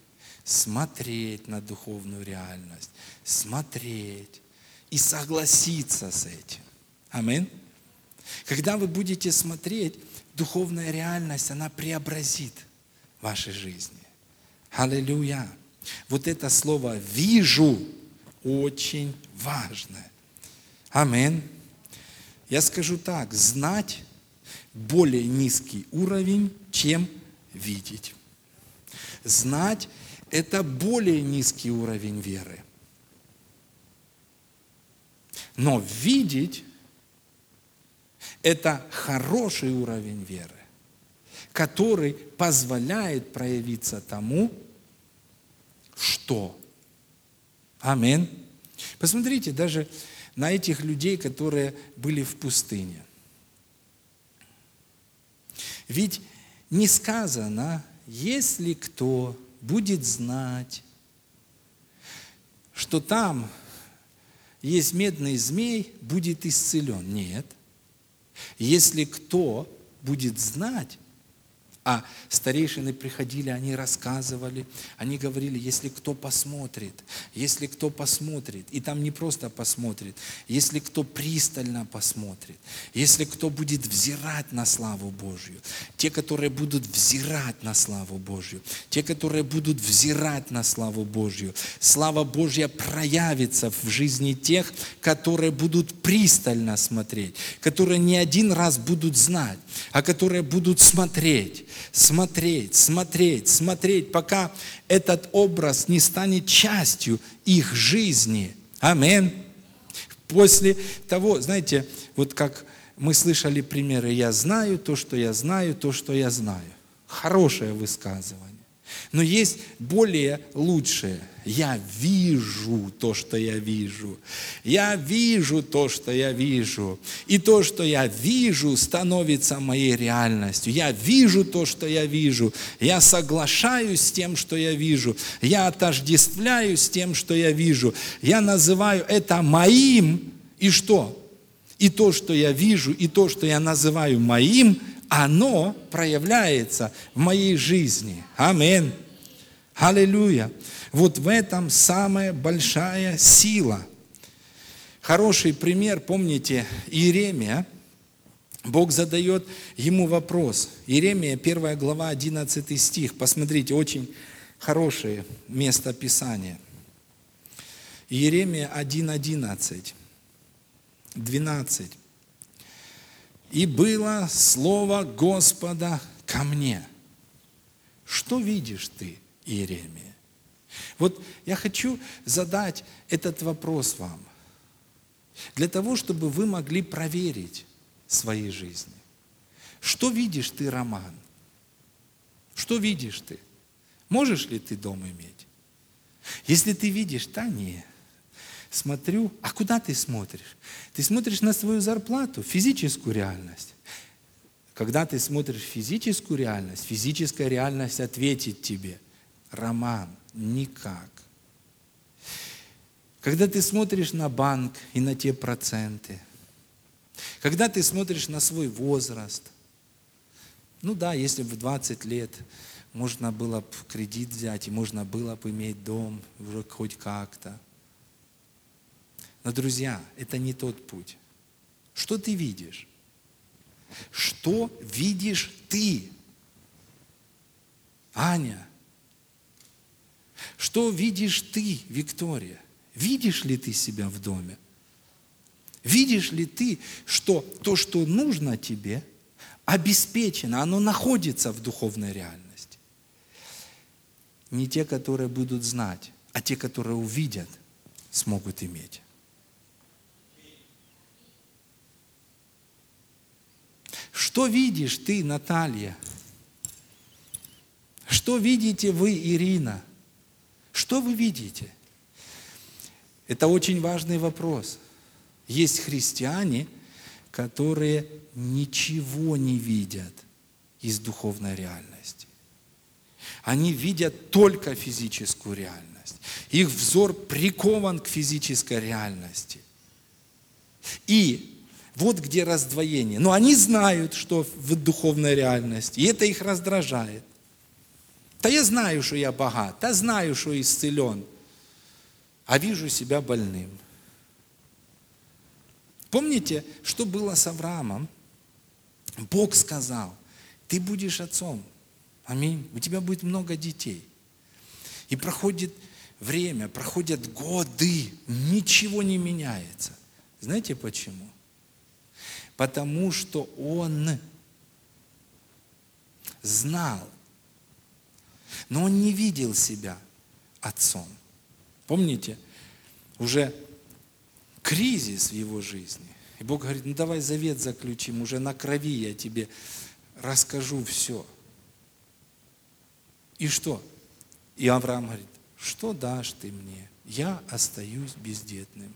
смотреть на духовную реальность, смотреть и согласиться с этим. Амин. Когда вы будете смотреть, духовная реальность, она преобразит вашей жизни. Аллилуйя. Вот это слово «вижу» очень важное. Амин. Я скажу так, знать более низкий уровень, чем видеть. Знать – это более низкий уровень веры. Но видеть – это хороший уровень веры, который позволяет проявиться тому, что. Амин. Посмотрите даже на этих людей, которые были в пустыне. Ведь не сказано, если кто будет знать, что там есть медный змей, будет исцелен. Нет. Если кто будет знать, А старейшины приходили, они рассказывали, они говорили, если кто посмотрит, если кто посмотрит, и там не просто посмотрит, если кто пристально посмотрит, если кто будет взирать на славу Божью, те, которые будут взирать на славу Божью, те, которые будут взирать на славу Божью, слава Божья проявится в жизни тех, которые будут пристально смотреть, которые не один раз будут знать, а которые будут смотреть смотреть, смотреть, смотреть, пока этот образ не станет частью их жизни. Амин. После того, знаете, вот как мы слышали примеры, я знаю то, что я знаю, то, что я знаю. Хорошее высказывание. Но есть более лучшее. Я вижу то, что я вижу. Я вижу то, что я вижу. И то, что я вижу, становится моей реальностью. Я вижу то, что я вижу. Я соглашаюсь с тем, что я вижу. Я отождествляюсь с тем, что я вижу. Я называю это моим. И что? И то, что я вижу, и то, что я называю моим – оно проявляется в моей жизни. Амин. Аллилуйя. Вот в этом самая большая сила. Хороший пример, помните, Иеремия, Бог задает ему вопрос. Иеремия, 1 глава, 11 стих. Посмотрите, очень хорошее место Писания. Иеремия 1.11, 12. И было слово Господа ко мне. Что видишь ты, Иеремия? Вот я хочу задать этот вопрос вам. Для того, чтобы вы могли проверить свои жизни. Что видишь ты, Роман? Что видишь ты? Можешь ли ты дом иметь? Если ты видишь, да нет смотрю, а куда ты смотришь? Ты смотришь на свою зарплату, физическую реальность. Когда ты смотришь физическую реальность, физическая реальность ответит тебе, Роман, никак. Когда ты смотришь на банк и на те проценты, когда ты смотришь на свой возраст, ну да, если в 20 лет можно было бы кредит взять, и можно было бы иметь дом уже хоть как-то. Но, друзья, это не тот путь. Что ты видишь? Что видишь ты? Аня. Что видишь ты, Виктория? Видишь ли ты себя в доме? Видишь ли ты, что то, что нужно тебе, обеспечено, оно находится в духовной реальности? Не те, которые будут знать, а те, которые увидят, смогут иметь. Что видишь ты, Наталья? Что видите вы, Ирина? Что вы видите? Это очень важный вопрос. Есть христиане, которые ничего не видят из духовной реальности. Они видят только физическую реальность. Их взор прикован к физической реальности. И вот где раздвоение. Но они знают, что в духовной реальности, и это их раздражает. Да я знаю, что я богат, да знаю, что исцелен, а вижу себя больным. Помните, что было с Авраамом? Бог сказал, ты будешь отцом. Аминь. У тебя будет много детей. И проходит время, проходят годы, ничего не меняется. Знаете почему? Потому что он знал, но он не видел себя отцом. Помните, уже кризис в его жизни. И Бог говорит, ну давай завет заключим, уже на крови я тебе расскажу все. И что? И Авраам говорит, что дашь ты мне? Я остаюсь бездетным.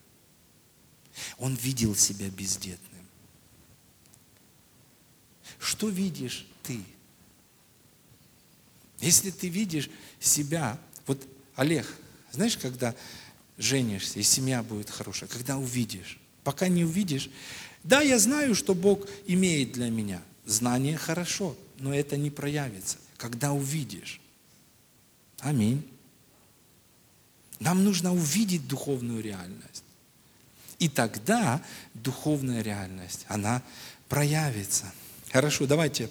Он видел себя бездетным. Что видишь ты? Если ты видишь себя, вот Олег, знаешь, когда женишься, и семья будет хорошая, когда увидишь, пока не увидишь, да, я знаю, что Бог имеет для меня. Знание хорошо, но это не проявится, когда увидишь. Аминь. Нам нужно увидеть духовную реальность. И тогда духовная реальность, она проявится. Хорошо, давайте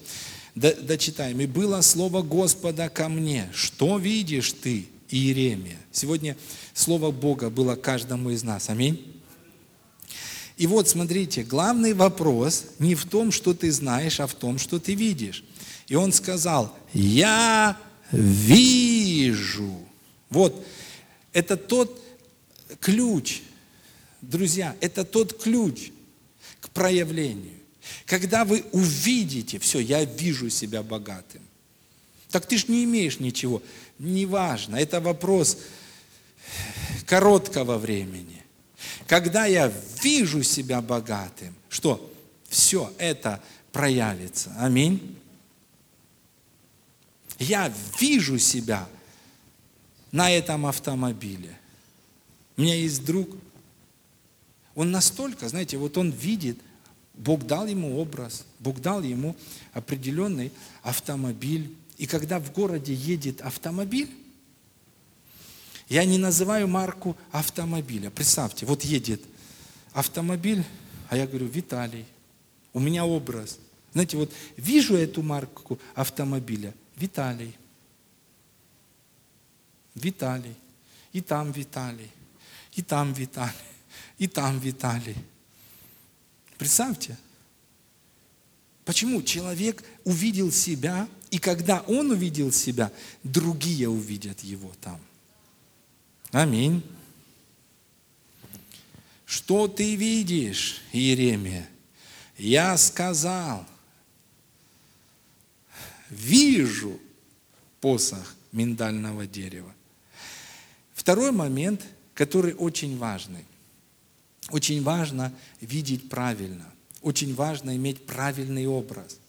дочитаем. «И было слово Господа ко мне, что видишь ты, Иеремия?» Сегодня слово Бога было каждому из нас. Аминь. И вот, смотрите, главный вопрос не в том, что ты знаешь, а в том, что ты видишь. И он сказал, я вижу. Вот, это тот ключ, друзья, это тот ключ к проявлению. Когда вы увидите, все, я вижу себя богатым. Так ты ж не имеешь ничего. Неважно, это вопрос короткого времени. Когда я вижу себя богатым, что все это проявится. Аминь. Я вижу себя на этом автомобиле. У меня есть друг, он настолько, знаете, вот он видит, Бог дал ему образ, Бог дал ему определенный автомобиль. И когда в городе едет автомобиль, я не называю марку автомобиля. Представьте, вот едет автомобиль, а я говорю, Виталий, у меня образ. Знаете, вот вижу эту марку автомобиля, Виталий. Виталий. И там Виталий. И там Виталий. И там Виталий. Представьте. Почему человек увидел себя, и когда он увидел себя, другие увидят его там. Аминь. Что ты видишь, Иеремия? Я сказал, вижу посох миндального дерева. Второй момент, который очень важный. Очень важно видеть правильно. Очень важно иметь правильный образ.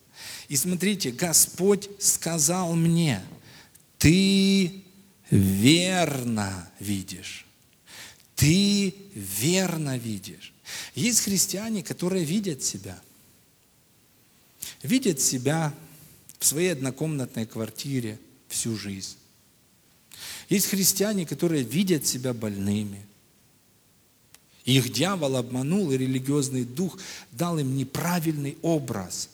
И смотрите, Господь сказал мне, ты верно видишь. Ты верно видишь. Есть христиане, которые видят себя. Видят себя в своей однокомнатной квартире всю жизнь. Есть христиане, которые видят себя больными. Их дьявол обманул, и религиозный дух дал им неправильный образ.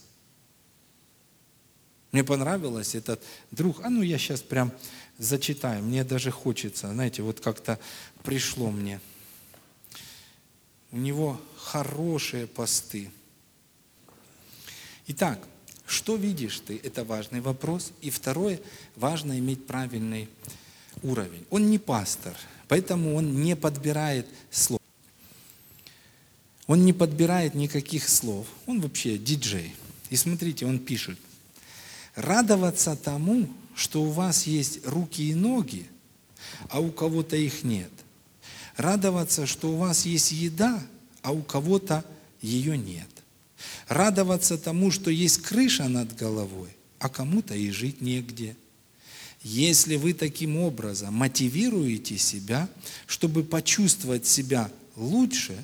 Мне понравилось этот друг. А ну я сейчас прям зачитаю. Мне даже хочется, знаете, вот как-то пришло мне. У него хорошие посты. Итак, что видишь ты? Это важный вопрос. И второе, важно иметь правильный уровень. Он не пастор, поэтому он не подбирает слов. Он не подбирает никаких слов. Он вообще диджей. И смотрите, он пишет. Радоваться тому, что у вас есть руки и ноги, а у кого-то их нет. Радоваться, что у вас есть еда, а у кого-то ее нет. Радоваться тому, что есть крыша над головой, а кому-то и жить негде. Если вы таким образом мотивируете себя, чтобы почувствовать себя лучше,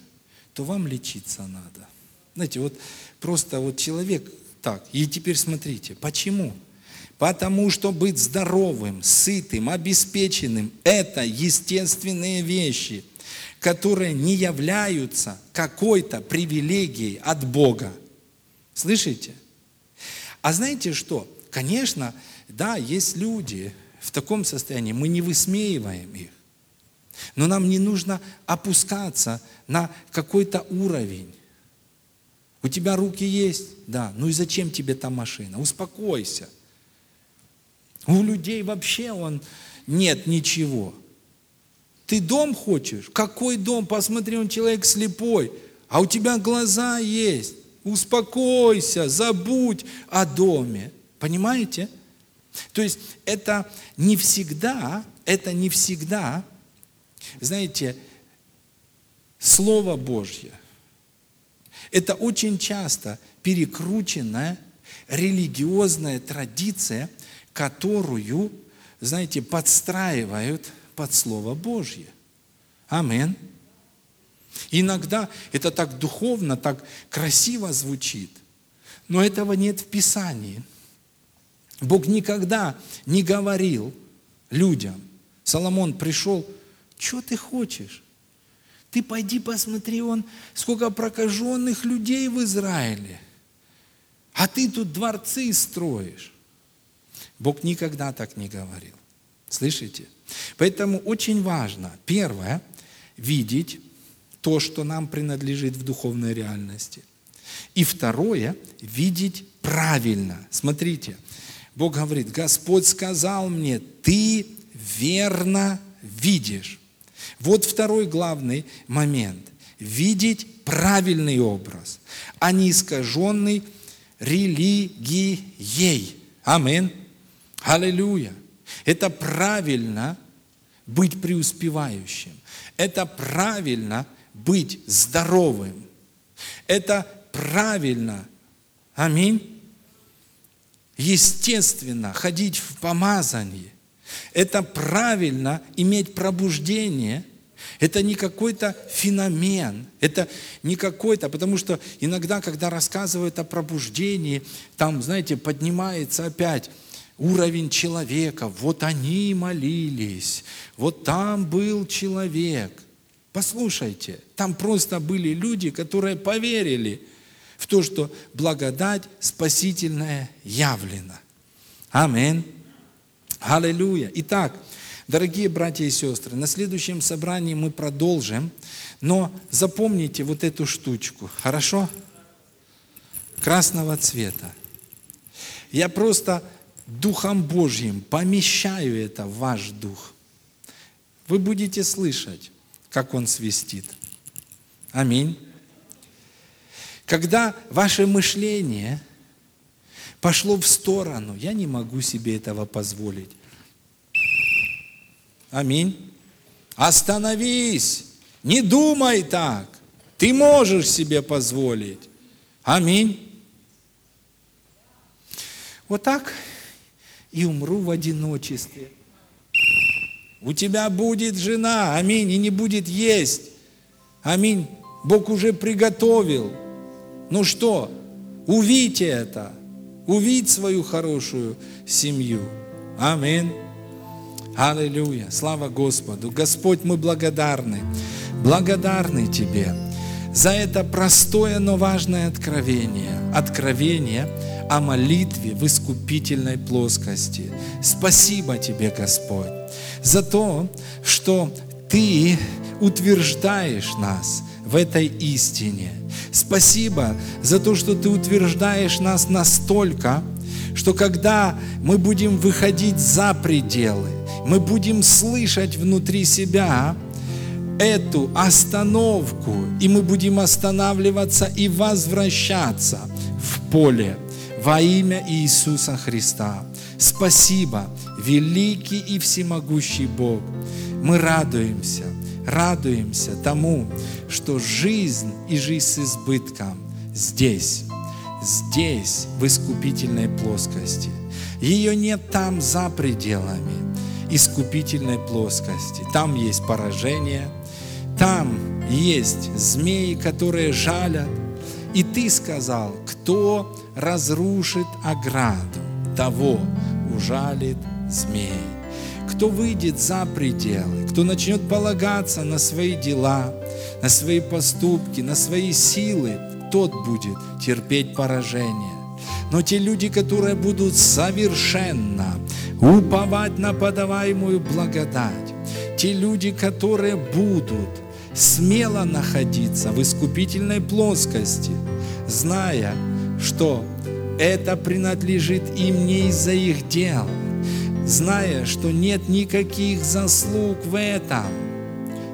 то вам лечиться надо. Знаете, вот просто вот человек так, и теперь смотрите, почему? Потому что быть здоровым, сытым, обеспеченным – это естественные вещи, которые не являются какой-то привилегией от Бога. Слышите? А знаете что? Конечно, да, есть люди в таком состоянии, мы не высмеиваем их. Но нам не нужно опускаться на какой-то уровень. У тебя руки есть? Да. Ну и зачем тебе та машина? Успокойся. У людей вообще он нет ничего. Ты дом хочешь? Какой дом? Посмотри, он человек слепой. А у тебя глаза есть. Успокойся, забудь о доме. Понимаете? То есть это не всегда, это не всегда, знаете, Слово Божье. Это очень часто перекрученная религиозная традиция, которую, знаете, подстраивают под Слово Божье. Амин. Иногда это так духовно, так красиво звучит, но этого нет в Писании. Бог никогда не говорил людям. Соломон пришел, что ты хочешь? Ты пойди посмотри, он, сколько прокаженных людей в Израиле. А ты тут дворцы строишь. Бог никогда так не говорил. Слышите? Поэтому очень важно, первое, видеть то, что нам принадлежит в духовной реальности. И второе, видеть правильно. Смотрите, Бог говорит, Господь сказал мне, ты верно видишь. Вот второй главный момент. Видеть правильный образ, а не искаженный религией. Амин. Аллилуйя. Это правильно быть преуспевающим. Это правильно быть здоровым. Это правильно. Аминь. Естественно, ходить в помазании. Это правильно иметь пробуждение. Это не какой-то феномен, это не какой-то, потому что иногда, когда рассказывают о пробуждении, там, знаете, поднимается опять уровень человека. Вот они молились, вот там был человек. Послушайте, там просто были люди, которые поверили в то, что благодать спасительная явлена. Аминь. Аллилуйя. Итак, дорогие братья и сестры, на следующем собрании мы продолжим, но запомните вот эту штучку, хорошо? Красного цвета. Я просто Духом Божьим помещаю это в ваш дух. Вы будете слышать, как он свистит. Аминь. Когда ваше мышление – пошло в сторону. Я не могу себе этого позволить. Аминь. Остановись. Не думай так. Ты можешь себе позволить. Аминь. Вот так и умру в одиночестве. У тебя будет жена, аминь, и не будет есть. Аминь. Бог уже приготовил. Ну что, увидите это увидеть свою хорошую семью. Аминь. Аллилуйя. Слава Господу. Господь, мы благодарны. Благодарны Тебе за это простое, но важное откровение. Откровение о молитве в искупительной плоскости. Спасибо Тебе, Господь, за то, что Ты утверждаешь нас в этой истине. Спасибо за то, что Ты утверждаешь нас настолько, что когда мы будем выходить за пределы, мы будем слышать внутри себя эту остановку, и мы будем останавливаться и возвращаться в поле во имя Иисуса Христа. Спасибо, великий и всемогущий Бог. Мы радуемся, радуемся тому, что жизнь и жизнь с избытком здесь, здесь, в искупительной плоскости. Ее нет там за пределами искупительной плоскости. Там есть поражение, там есть змеи, которые жалят. И ты сказал, кто разрушит ограду, того ужалит змей. Кто выйдет за пределы, кто начнет полагаться на свои дела, на свои поступки, на свои силы, тот будет терпеть поражение. Но те люди, которые будут совершенно уповать на подаваемую благодать, те люди, которые будут смело находиться в искупительной плоскости, зная, что это принадлежит им не из-за их дел, зная, что нет никаких заслуг в этом,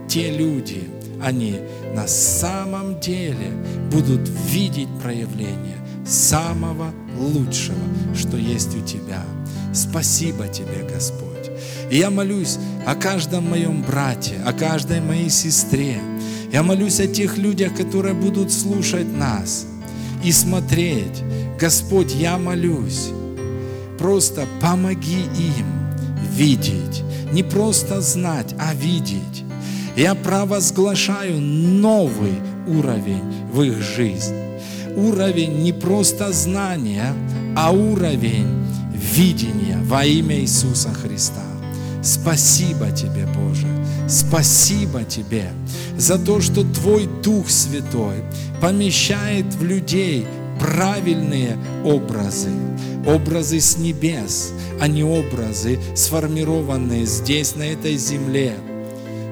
те люди – они на самом деле будут видеть проявление самого лучшего, что есть у тебя. Спасибо тебе, Господь. И я молюсь о каждом моем брате, о каждой моей сестре. Я молюсь о тех людях, которые будут слушать нас и смотреть. Господь, я молюсь. Просто помоги им видеть. Не просто знать, а видеть я провозглашаю новый уровень в их жизнь. Уровень не просто знания, а уровень видение во имя Иисуса Христа. Спасибо Тебе, Боже. Спасибо Тебе за то, что Твой Дух Святой помещает в людей правильные образы, образы с небес, а не образы, сформированные здесь, на этой земле.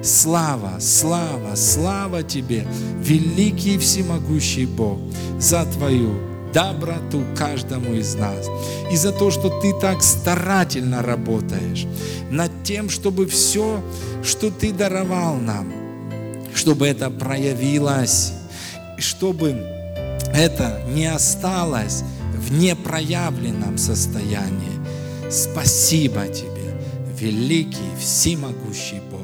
Слава, слава, слава Тебе, великий всемогущий Бог, за Твою доброту каждому из нас. И за то, что Ты так старательно работаешь над тем, чтобы все, что Ты даровал нам, чтобы это проявилось, чтобы это не осталось в непроявленном состоянии. Спасибо Тебе, великий, всемогущий Бог.